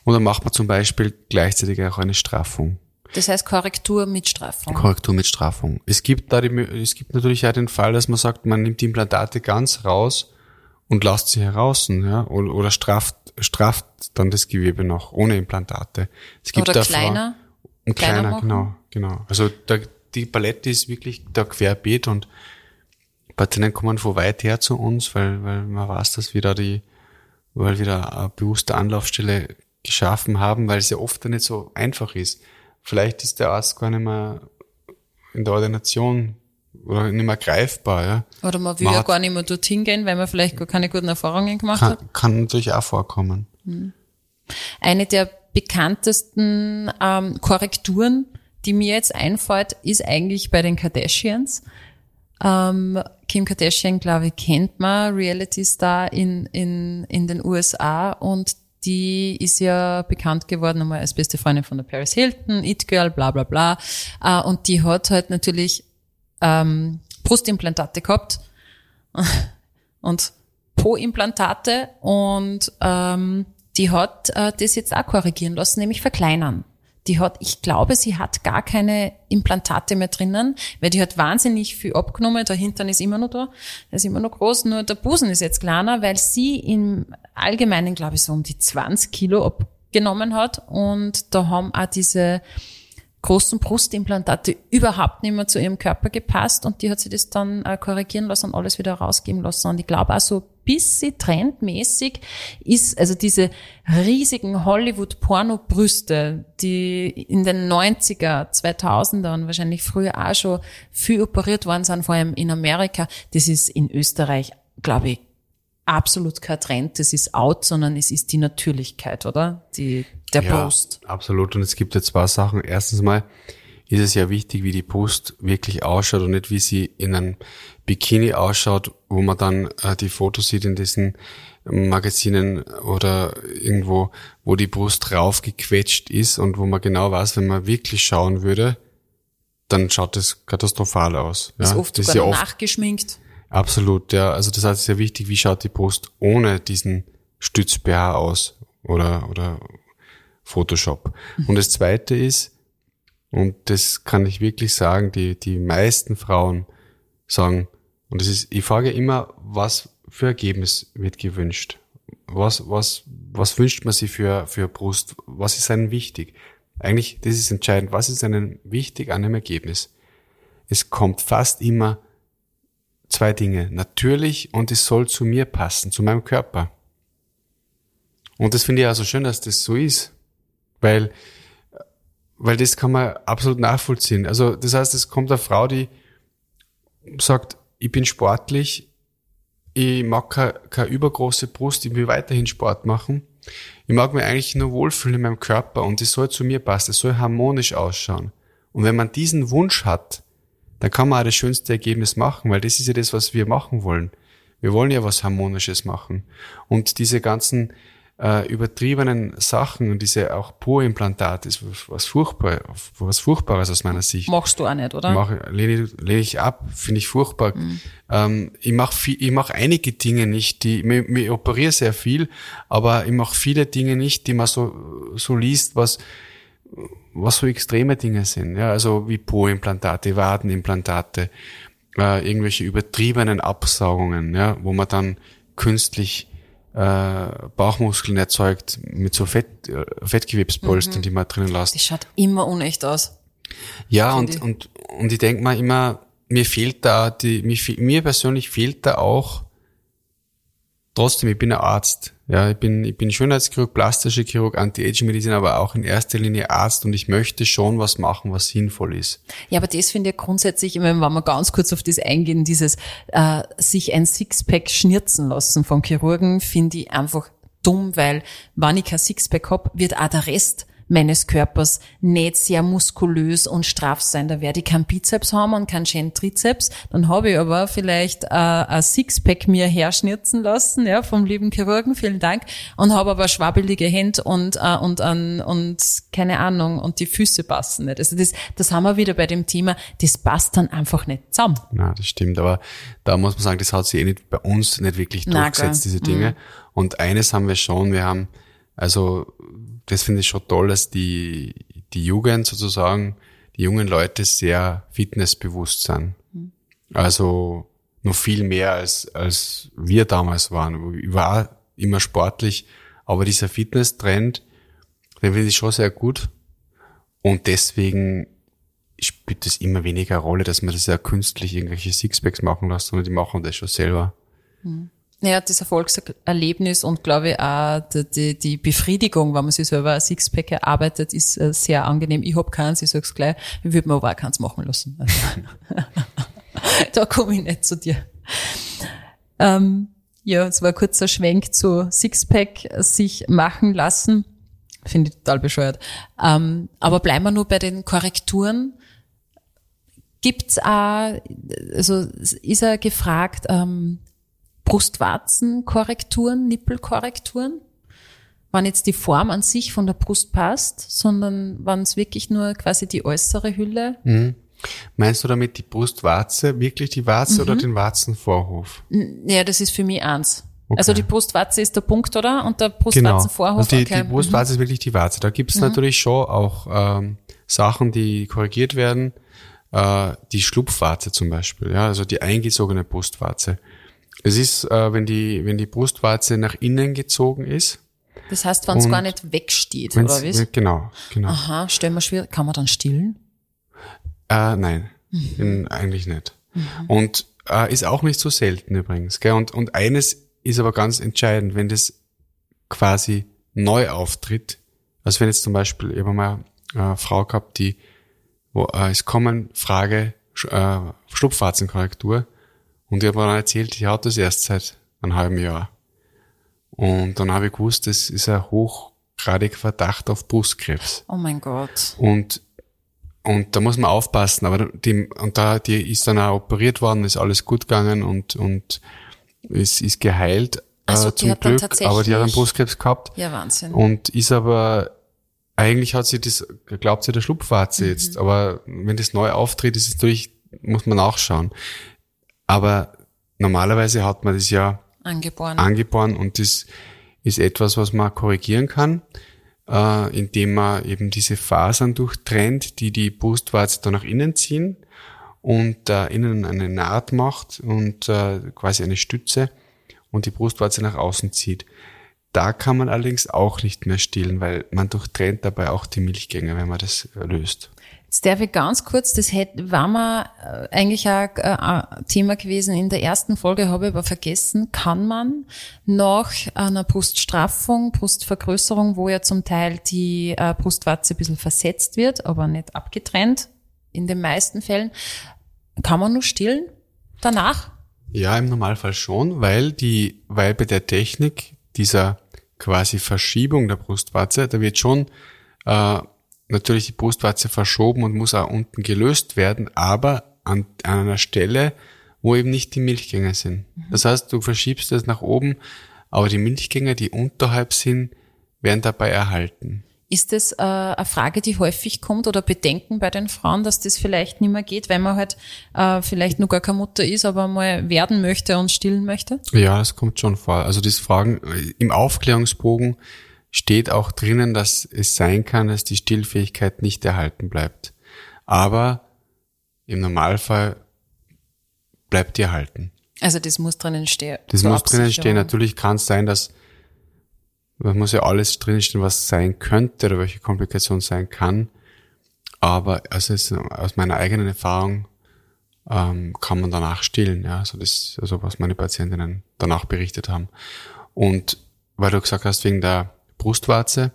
Und dann macht man zum Beispiel gleichzeitig auch eine Straffung. Das heißt Korrektur mit Straffung. Korrektur mit Straffung. Es gibt da die, es gibt natürlich auch den Fall, dass man sagt, man nimmt die Implantate ganz raus und lasst sie heraus, ja, oder, oder strafft, strafft dann das Gewebe noch ohne Implantate. Es gibt oder kleiner. Und kleiner, kleiner genau, genau. Also da, die Palette ist wirklich da querbeet und Patienten kommen von weit her zu uns, weil, weil man weiß, dass wir da die, weil wir da eine bewusste Anlaufstelle geschaffen haben, weil es ja oft nicht so einfach ist. Vielleicht ist der Arzt gar nicht mehr in der Ordination oder nicht mehr greifbar, ja. Oder man will man ja gar nicht mehr dorthin gehen, weil man vielleicht gar keine guten Erfahrungen gemacht kann, hat. Kann natürlich auch vorkommen. Eine der bekanntesten ähm, Korrekturen, die mir jetzt einfällt, ist eigentlich bei den Kardashians. Ähm, Kim Kardashian, glaube ich, kennt man, Reality Star in, in, in den USA und die ist ja bekannt geworden einmal als beste Freundin von der Paris Hilton, It Girl, bla bla bla. Äh, und die hat halt natürlich ähm, Brustimplantate gehabt und Po-Implantate und ähm, die hat äh, das jetzt auch korrigieren lassen, nämlich verkleinern. Die hat, ich glaube, sie hat gar keine Implantate mehr drinnen, weil die hat wahnsinnig viel abgenommen. Der Hintern ist immer noch da, der ist immer noch groß, nur der Busen ist jetzt kleiner, weil sie im Allgemeinen, glaube ich, so um die 20 Kilo abgenommen hat. Und da haben auch diese großen Brustimplantate überhaupt nicht mehr zu ihrem Körper gepasst und die hat sie das dann äh, korrigieren lassen und alles wieder rausgeben lassen. Und ich glaube auch so bisschen trendmäßig ist, also diese riesigen Hollywood-Porno-Brüste, die in den 90er, 2000er und wahrscheinlich früher auch schon viel operiert worden sind, vor allem in Amerika, das ist in Österreich, glaube ich, absolut kein Trend, das ist out, sondern es ist die Natürlichkeit, oder? Die, der ja, Brust. Absolut. Und es gibt ja zwei Sachen. Erstens mal ist es ja wichtig, wie die Brust wirklich ausschaut und nicht wie sie in einem Bikini ausschaut, wo man dann äh, die Fotos sieht in diesen Magazinen oder irgendwo, wo die Brust raufgequetscht ist und wo man genau weiß, wenn man wirklich schauen würde, dann schaut das katastrophal aus. Ja? Ist oft das sogar ist ja oft, nachgeschminkt. Absolut, ja. Also das heißt, ja wichtig, wie schaut die Brust ohne diesen stütz aus oder, oder Photoshop. Mhm. Und das zweite ist, und das kann ich wirklich sagen, die, die meisten Frauen sagen, und das ist, ich frage immer, was für Ergebnis wird gewünscht? Was, was, was wünscht man sich für, für Brust? Was ist einem wichtig? Eigentlich, das ist entscheidend. Was ist einem wichtig an einem Ergebnis? Es kommt fast immer zwei Dinge. Natürlich und es soll zu mir passen, zu meinem Körper. Und das finde ich also schön, dass das so ist. Weil, weil das kann man absolut nachvollziehen. Also, das heißt, es kommt eine Frau, die sagt, ich bin sportlich, ich mag keine, keine übergroße Brust, ich will weiterhin Sport machen. Ich mag mich eigentlich nur wohlfühlen in meinem Körper und es soll zu mir passen, es soll harmonisch ausschauen. Und wenn man diesen Wunsch hat, dann kann man auch das schönste Ergebnis machen, weil das ist ja das, was wir machen wollen. Wir wollen ja was Harmonisches machen. Und diese ganzen äh, übertriebenen Sachen und diese auch Purimplantate ist was furchtbar, was Furchtbares aus meiner Sicht. Machst du auch nicht, oder? Mach, lehne, lehne ich ab, finde ich furchtbar. Mhm. Ähm, ich mache ich mach einige Dinge nicht, die, ich, ich operiere sehr viel, aber ich mache viele Dinge nicht, die man so, so liest, was, was so extreme Dinge sind, ja, also wie Po-Implantate, Wadenimplantate, äh, irgendwelche übertriebenen Absaugungen, ja, wo man dann künstlich äh, Bauchmuskeln erzeugt mit so Fett, äh, Fettgewebspolstern, mhm. die man drinnen lässt. Das schaut immer unecht aus. Ja, und, und, und ich denke mal immer, mir fehlt da, die, mir, mir persönlich fehlt da auch trotzdem, ich bin ein Arzt. Ja, ich bin, ich bin Schönheitschirurg, plastischer Chirurg, Anti-Aging-Medizin, aber auch in erster Linie Arzt und ich möchte schon was machen, was sinnvoll ist. Ja, aber das finde ich grundsätzlich, ich meine, wenn wir ganz kurz auf das eingehen, dieses äh, sich ein Sixpack schnirzen lassen vom Chirurgen, finde ich einfach dumm, weil wenn ich kein Sixpack hab, wird auch der Rest meines Körpers nicht sehr muskulös und straff sein. Da werde ich keinen Bizeps haben und keinen schönen Trizeps. Dann habe ich aber vielleicht äh, ein Sixpack mir herschnitzen lassen, ja, vom lieben Chirurgen, vielen Dank, und habe aber schwabbelige Hände und, äh, und, und, und keine Ahnung, und die Füße passen nicht. Also das, das haben wir wieder bei dem Thema, das passt dann einfach nicht zusammen. Ja, das stimmt, aber da muss man sagen, das hat sich eh nicht bei uns nicht wirklich durchgesetzt, diese Dinge. Mhm. Und eines haben wir schon, wir haben also das finde ich schon toll, dass die, die Jugend sozusagen, die jungen Leute sehr fitnessbewusst sind. Mhm. Also noch viel mehr als, als wir damals waren. Ich war immer sportlich, aber dieser Fitness-Trend, den finde ich schon sehr gut. Und deswegen spielt es immer weniger Rolle, dass man das ja künstlich irgendwelche Sixpacks machen lässt, sondern die machen das schon selber. Mhm. Ja, das Erfolgserlebnis und glaube ich auch die, die Befriedigung, wenn man sich selber ein Sixpack erarbeitet, ist äh, sehr angenehm. Ich hab keins, ich sag's gleich, ich würde mir aber auch keins machen lassen. Da komme ich nicht zu dir. Ähm, ja, es war ein kurzer Schwenk zu Sixpack sich machen lassen. Finde ich total bescheuert. Ähm, aber bleiben wir nur bei den Korrekturen. Gibt's auch, also ist er gefragt, ähm, Brustwarzenkorrekturen, Nippelkorrekturen. Wenn jetzt die Form an sich von der Brust passt, sondern wenn es wirklich nur quasi die äußere Hülle. Mhm. Meinst du damit die Brustwarze, wirklich die Warze mhm. oder den Warzenvorhof? Ja, das ist für mich eins. Okay. Also die Brustwarze ist der Punkt, oder? Und der Brustwarzenvorhof. Genau. Also die, okay. die Brustwarze mhm. ist wirklich die Warze. Da gibt es mhm. natürlich schon auch ähm, Sachen, die korrigiert werden. Äh, die Schlupfwarze zum Beispiel, ja, also die eingezogene Brustwarze. Es ist, äh, wenn die, wenn die Brustwarze nach innen gezogen ist. Das heißt, wenn es gar nicht wegsteht, oder wie? Genau, genau. Aha, stell mal schwer. Kann man dann stillen? Äh, nein, mhm. eigentlich nicht. Mhm. Und äh, ist auch nicht so selten übrigens. Gell? Und, und eines ist aber ganz entscheidend, wenn das quasi neu auftritt. Also wenn jetzt zum Beispiel, ich habe mal eine Frau gehabt, die, wo äh, es kommen Frage äh, Schlupfwarzenkorrektur und ich habe dann erzählt, ich hatte das erst seit einem halben Jahr. Und dann habe ich gewusst, das ist ein hochgradiger Verdacht auf Brustkrebs. Oh mein Gott. Und, und da muss man aufpassen. Aber die, und da, die ist dann auch operiert worden, ist alles gut gegangen und, und es ist geheilt. Also, äh, zum Glück, aber die hat einen Brustkrebs gehabt. Ja, Wahnsinn. Und ist aber, eigentlich hat sie das, glaubt sie der Schlupfwarze mhm. jetzt. Aber wenn das neu auftritt, ist es natürlich, muss man nachschauen. Aber normalerweise hat man das ja angeboren, angeboren und das ist etwas, was man korrigieren kann, äh, indem man eben diese Fasern durchtrennt, die die Brustwarze dann nach innen ziehen und äh, innen eine Naht macht und äh, quasi eine Stütze und die Brustwarze nach außen zieht. Da kann man allerdings auch nicht mehr stillen, weil man durchtrennt dabei auch die Milchgänge, wenn man das löst. Jetzt darf ich ganz kurz, das hätte, war mal äh, eigentlich äh, ein Thema gewesen in der ersten Folge, habe ich aber vergessen, kann man nach einer Bruststraffung, Brustvergrößerung, wo ja zum Teil die äh, Brustwarze ein bisschen versetzt wird, aber nicht abgetrennt, in den meisten Fällen, kann man nur stillen danach? Ja, im Normalfall schon, weil die, weil bei der Technik dieser quasi Verschiebung der Brustwarze, da wird schon äh, natürlich die Brustwarze verschoben und muss auch unten gelöst werden, aber an, an einer Stelle, wo eben nicht die Milchgänge sind. Mhm. Das heißt, du verschiebst es nach oben, aber die Milchgänge, die unterhalb sind, werden dabei erhalten. Ist das äh, eine Frage, die häufig kommt oder Bedenken bei den Frauen, dass das vielleicht nicht mehr geht, wenn man halt äh, vielleicht nur gar keine Mutter ist, aber mal werden möchte und stillen möchte? Ja, das kommt schon vor. Also das Fragen äh, im Aufklärungsbogen steht auch drinnen, dass es sein kann, dass die Stillfähigkeit nicht erhalten bleibt. Aber im Normalfall bleibt die erhalten. Also das muss drinnen stehen. Das muss drinnen stehen. Natürlich kann es sein, dass da muss ja alles drinstehen, was sein könnte oder welche Komplikation sein kann. Aber also es, aus meiner eigenen Erfahrung ähm, kann man danach stillen. Ja, also das, also was meine Patientinnen danach berichtet haben. Und weil du gesagt hast, wegen der Brustwarze,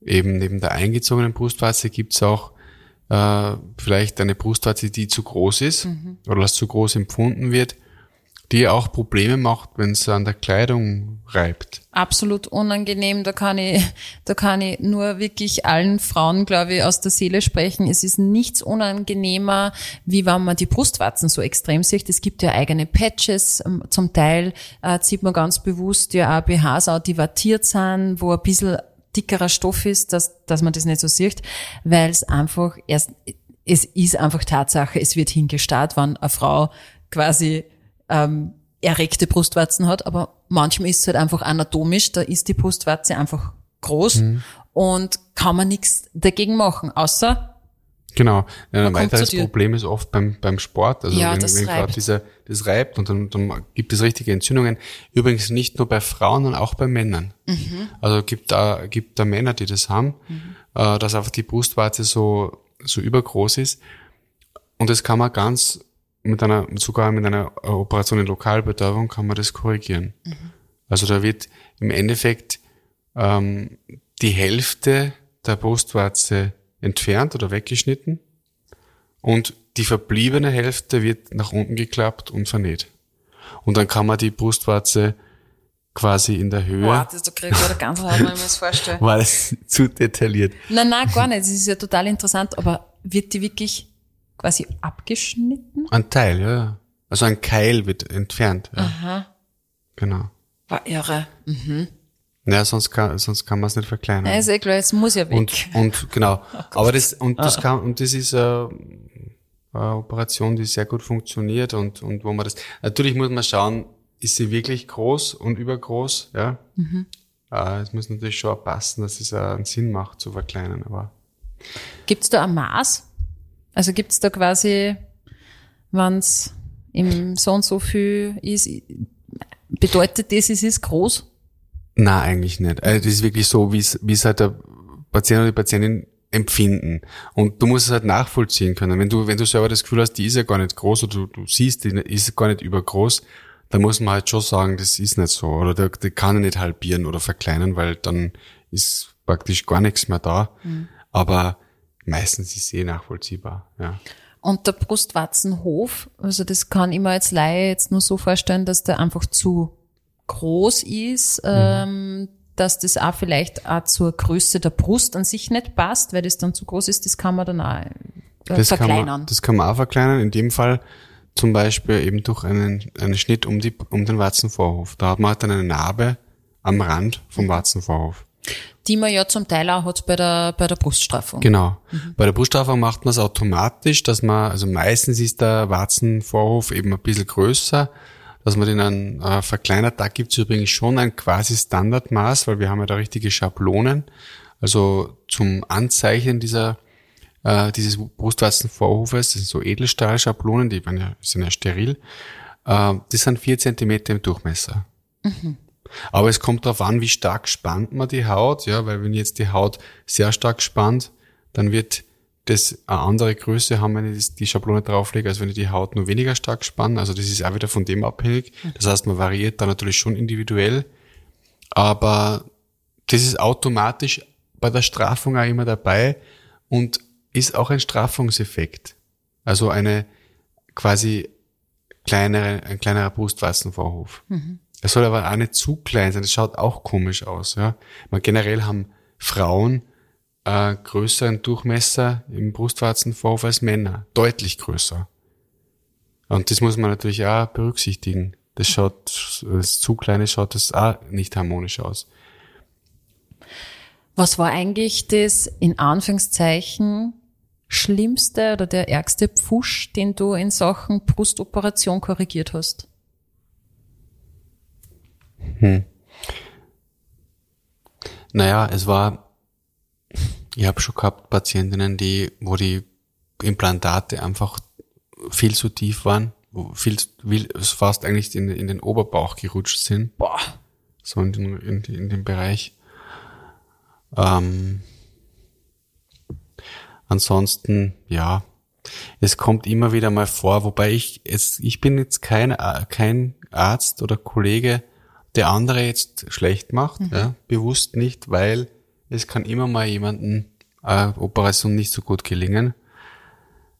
eben neben der eingezogenen Brustwarze gibt's auch äh, vielleicht eine Brustwarze, die zu groß ist mhm. oder als zu groß empfunden wird die auch Probleme macht, wenn es an der Kleidung reibt. Absolut unangenehm. Da kann ich, da kann ich nur wirklich allen Frauen, glaube ich, aus der Seele sprechen. Es ist nichts unangenehmer, wie wenn man die Brustwarzen so extrem sieht. Es gibt ja eigene Patches. Ähm, zum Teil äh, sieht man ganz bewusst ja auch BHs auch, die wattiert sind, wo ein bisschen dickerer Stoff ist, dass, dass man das nicht so sieht, weil es einfach erst, es ist einfach Tatsache, es wird hingestarrt, wenn eine Frau quasi ähm, erregte Brustwarzen hat, aber manchmal ist es halt einfach anatomisch, da ist die Brustwarze einfach groß mhm. und kann man nichts dagegen machen, außer Genau. Ein weiteres Problem ist oft beim, beim Sport, also ja, wenn, das wenn gerade dieser, das reibt und dann, dann gibt es richtige Entzündungen. Übrigens nicht nur bei Frauen, sondern auch bei Männern. Mhm. Also gibt da, gibt da Männer, die das haben, mhm. äh, dass einfach die Brustwarze so, so übergroß ist. Und das kann man ganz mit einer, sogar mit einer Operation in Lokalbetäubung kann man das korrigieren. Mhm. Also da wird im Endeffekt ähm, die Hälfte der Brustwarze entfernt oder weggeschnitten und die verbliebene Hälfte wird nach unten geklappt und vernäht. Und dann kann man die Brustwarze quasi in der Höhe. Boah, das, da kriege ich gerade ganz hart, wenn ich mir das vorstelle. War das zu detailliert? Nein, nein, gar nicht. Das ist ja total interessant, aber wird die wirklich quasi abgeschnitten? Ein Teil, ja. Also ein Keil wird entfernt. Ja. Aha. Genau. War irre. Mhm. Ja, sonst kann, sonst kann man es nicht verkleinern. Ja, ist eh klar, es muss ja weg. Und, und genau. Oh Aber das, und das ah. kann, und das ist äh, eine Operation, die sehr gut funktioniert und, und wo man das, natürlich muss man schauen, ist sie wirklich groß und übergroß, ja. Mhm. Äh, es muss natürlich schon passen, dass es einen Sinn macht zu verkleinern, aber. Gibt's da ein Maß? Also gibt's da quasi, wenn's im so und so viel ist, bedeutet das, es ist groß? Na, eigentlich nicht. Also das ist wirklich so, wie es wie es halt der Patient oder die Patientin empfinden. Und du musst es halt nachvollziehen können. Wenn du, wenn du selber das Gefühl hast, die ist ja gar nicht groß oder du, du siehst, die ist gar nicht übergroß, dann muss man halt schon sagen, das ist nicht so. Oder der, der kann er nicht halbieren oder verkleinern, weil dann ist praktisch gar nichts mehr da. Mhm. Aber meistens ist es eh nachvollziehbar, ja. Und der Brustwarzenhof, also das kann ich mir als Laie jetzt nur so vorstellen, dass der einfach zu groß ist, mhm. ähm, dass das auch vielleicht auch zur Größe der Brust an sich nicht passt, weil das dann zu groß ist, das kann man dann auch äh, das verkleinern. Kann man, das kann man auch verkleinern, in dem Fall zum Beispiel eben durch einen, einen Schnitt um, die, um den Warzenvorhof. Da hat man halt dann eine Narbe am Rand vom mhm. Warzenvorhof die man ja zum Teil auch hat bei der, bei der Bruststraffung. Genau. Mhm. Bei der Bruststraffung macht man es automatisch, dass man, also meistens ist der Warzenvorhof eben ein bisschen größer, dass man den dann äh, verkleinert. Da gibt es übrigens schon ein quasi Standardmaß, weil wir haben ja da richtige Schablonen. Also zum Anzeichnen dieser äh, dieses Brustwarzenvorhofes, das sind so Edelstahlschablonen, die ja, sind ja steril. Äh, das sind vier Zentimeter im Durchmesser. Mhm. Aber es kommt darauf an, wie stark spannt man die Haut, ja, weil wenn jetzt die Haut sehr stark spannt, dann wird das eine andere Größe haben, wenn ich die Schablone drauflege, als wenn ich die Haut nur weniger stark spanne. Also das ist auch wieder von dem abhängig. Das heißt, man variiert da natürlich schon individuell. Aber das ist automatisch bei der Straffung auch immer dabei und ist auch ein Straffungseffekt. Also eine quasi kleinere, ein kleinerer Brustwarzenvorhof. Mhm. Es soll aber auch nicht zu klein sein, das schaut auch komisch aus. Ja. Man, generell haben Frauen äh, größeren Durchmesser im Brustwarzenvorhof als Männer, deutlich größer. Und das muss man natürlich auch berücksichtigen. Das schaut, das zu kleine schaut das auch nicht harmonisch aus. Was war eigentlich das in Anführungszeichen schlimmste oder der ärgste Pfusch, den du in Sachen Brustoperation korrigiert hast? Hm. Naja, es war, ich habe schon gehabt Patientinnen, die, wo die Implantate einfach viel zu tief waren, wo viel, viel fast eigentlich in, in den Oberbauch gerutscht sind. Boah. So in, den, in, in dem Bereich. Ähm, ansonsten, ja, Es kommt immer wieder mal vor, wobei ich jetzt, ich bin jetzt kein, kein Arzt oder Kollege, der andere jetzt schlecht macht, mhm. ja, bewusst nicht, weil es kann immer mal jemanden äh, Operation nicht so gut gelingen.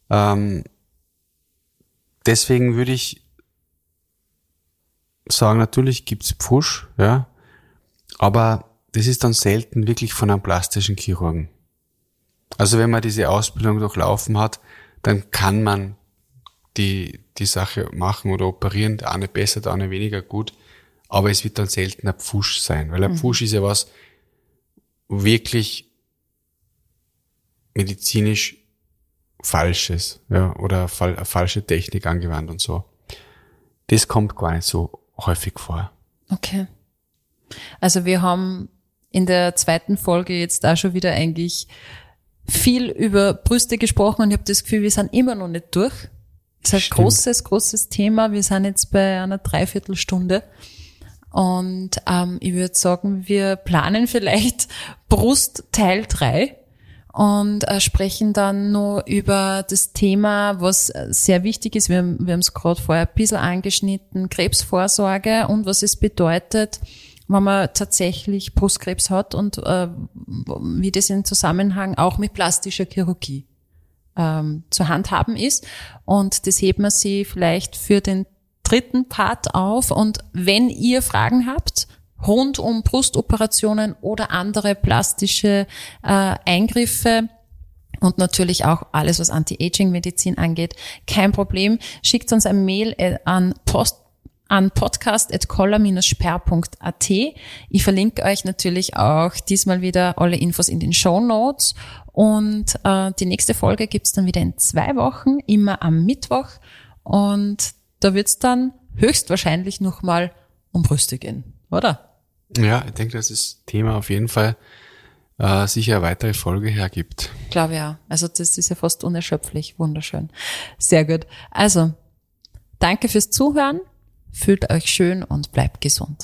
Ähm, deswegen würde ich sagen, natürlich gibt's Pfusch, ja, aber das ist dann selten wirklich von einem plastischen Chirurgen. Also wenn man diese Ausbildung durchlaufen hat, dann kann man die, die Sache machen oder operieren, der eine besser, der eine weniger gut, aber es wird dann selten ein Pfusch sein, weil ein mhm. Pfusch ist ja was wirklich medizinisch Falsches, ja, oder fal falsche Technik angewandt und so. Das kommt gar nicht so häufig vor. Okay. Also wir haben in der zweiten Folge jetzt da schon wieder eigentlich viel über Brüste gesprochen und ich habe das Gefühl, wir sind immer noch nicht durch. Das ist ein Stimmt. großes, großes Thema. Wir sind jetzt bei einer Dreiviertelstunde. Und ähm, ich würde sagen, wir planen vielleicht Brust Teil drei und äh, sprechen dann nur über das Thema, was sehr wichtig ist. Wir, wir haben es gerade vorher ein bisschen angeschnitten, Krebsvorsorge und was es bedeutet, wenn man tatsächlich Brustkrebs hat und äh, wie das in Zusammenhang auch mit plastischer Chirurgie ähm, zu handhaben ist. Und das heben wir sie vielleicht für den dritten Part auf. Und wenn ihr Fragen habt, rund um Brustoperationen oder andere plastische äh, Eingriffe, und natürlich auch alles, was Anti-Aging-Medizin angeht. Kein Problem. Schickt uns ein Mail äh, an post an podcast.collar-sperr.at. Ich verlinke euch natürlich auch diesmal wieder alle Infos in den Show Notes. Und äh, die nächste Folge gibt's dann wieder in zwei Wochen, immer am Mittwoch. Und da wird's dann höchstwahrscheinlich nochmal um Brüste gehen, oder? Ja, ich denke, dass das Thema auf jeden Fall äh, sicher eine weitere Folge hergibt. Glaube ja. Also das ist ja fast unerschöpflich. Wunderschön. Sehr gut. Also, danke fürs Zuhören. Fühlt euch schön und bleibt gesund.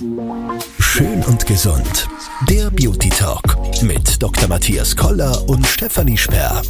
Schön und gesund. Der Beauty Talk mit Dr. Matthias Koller und Stefanie Sperr.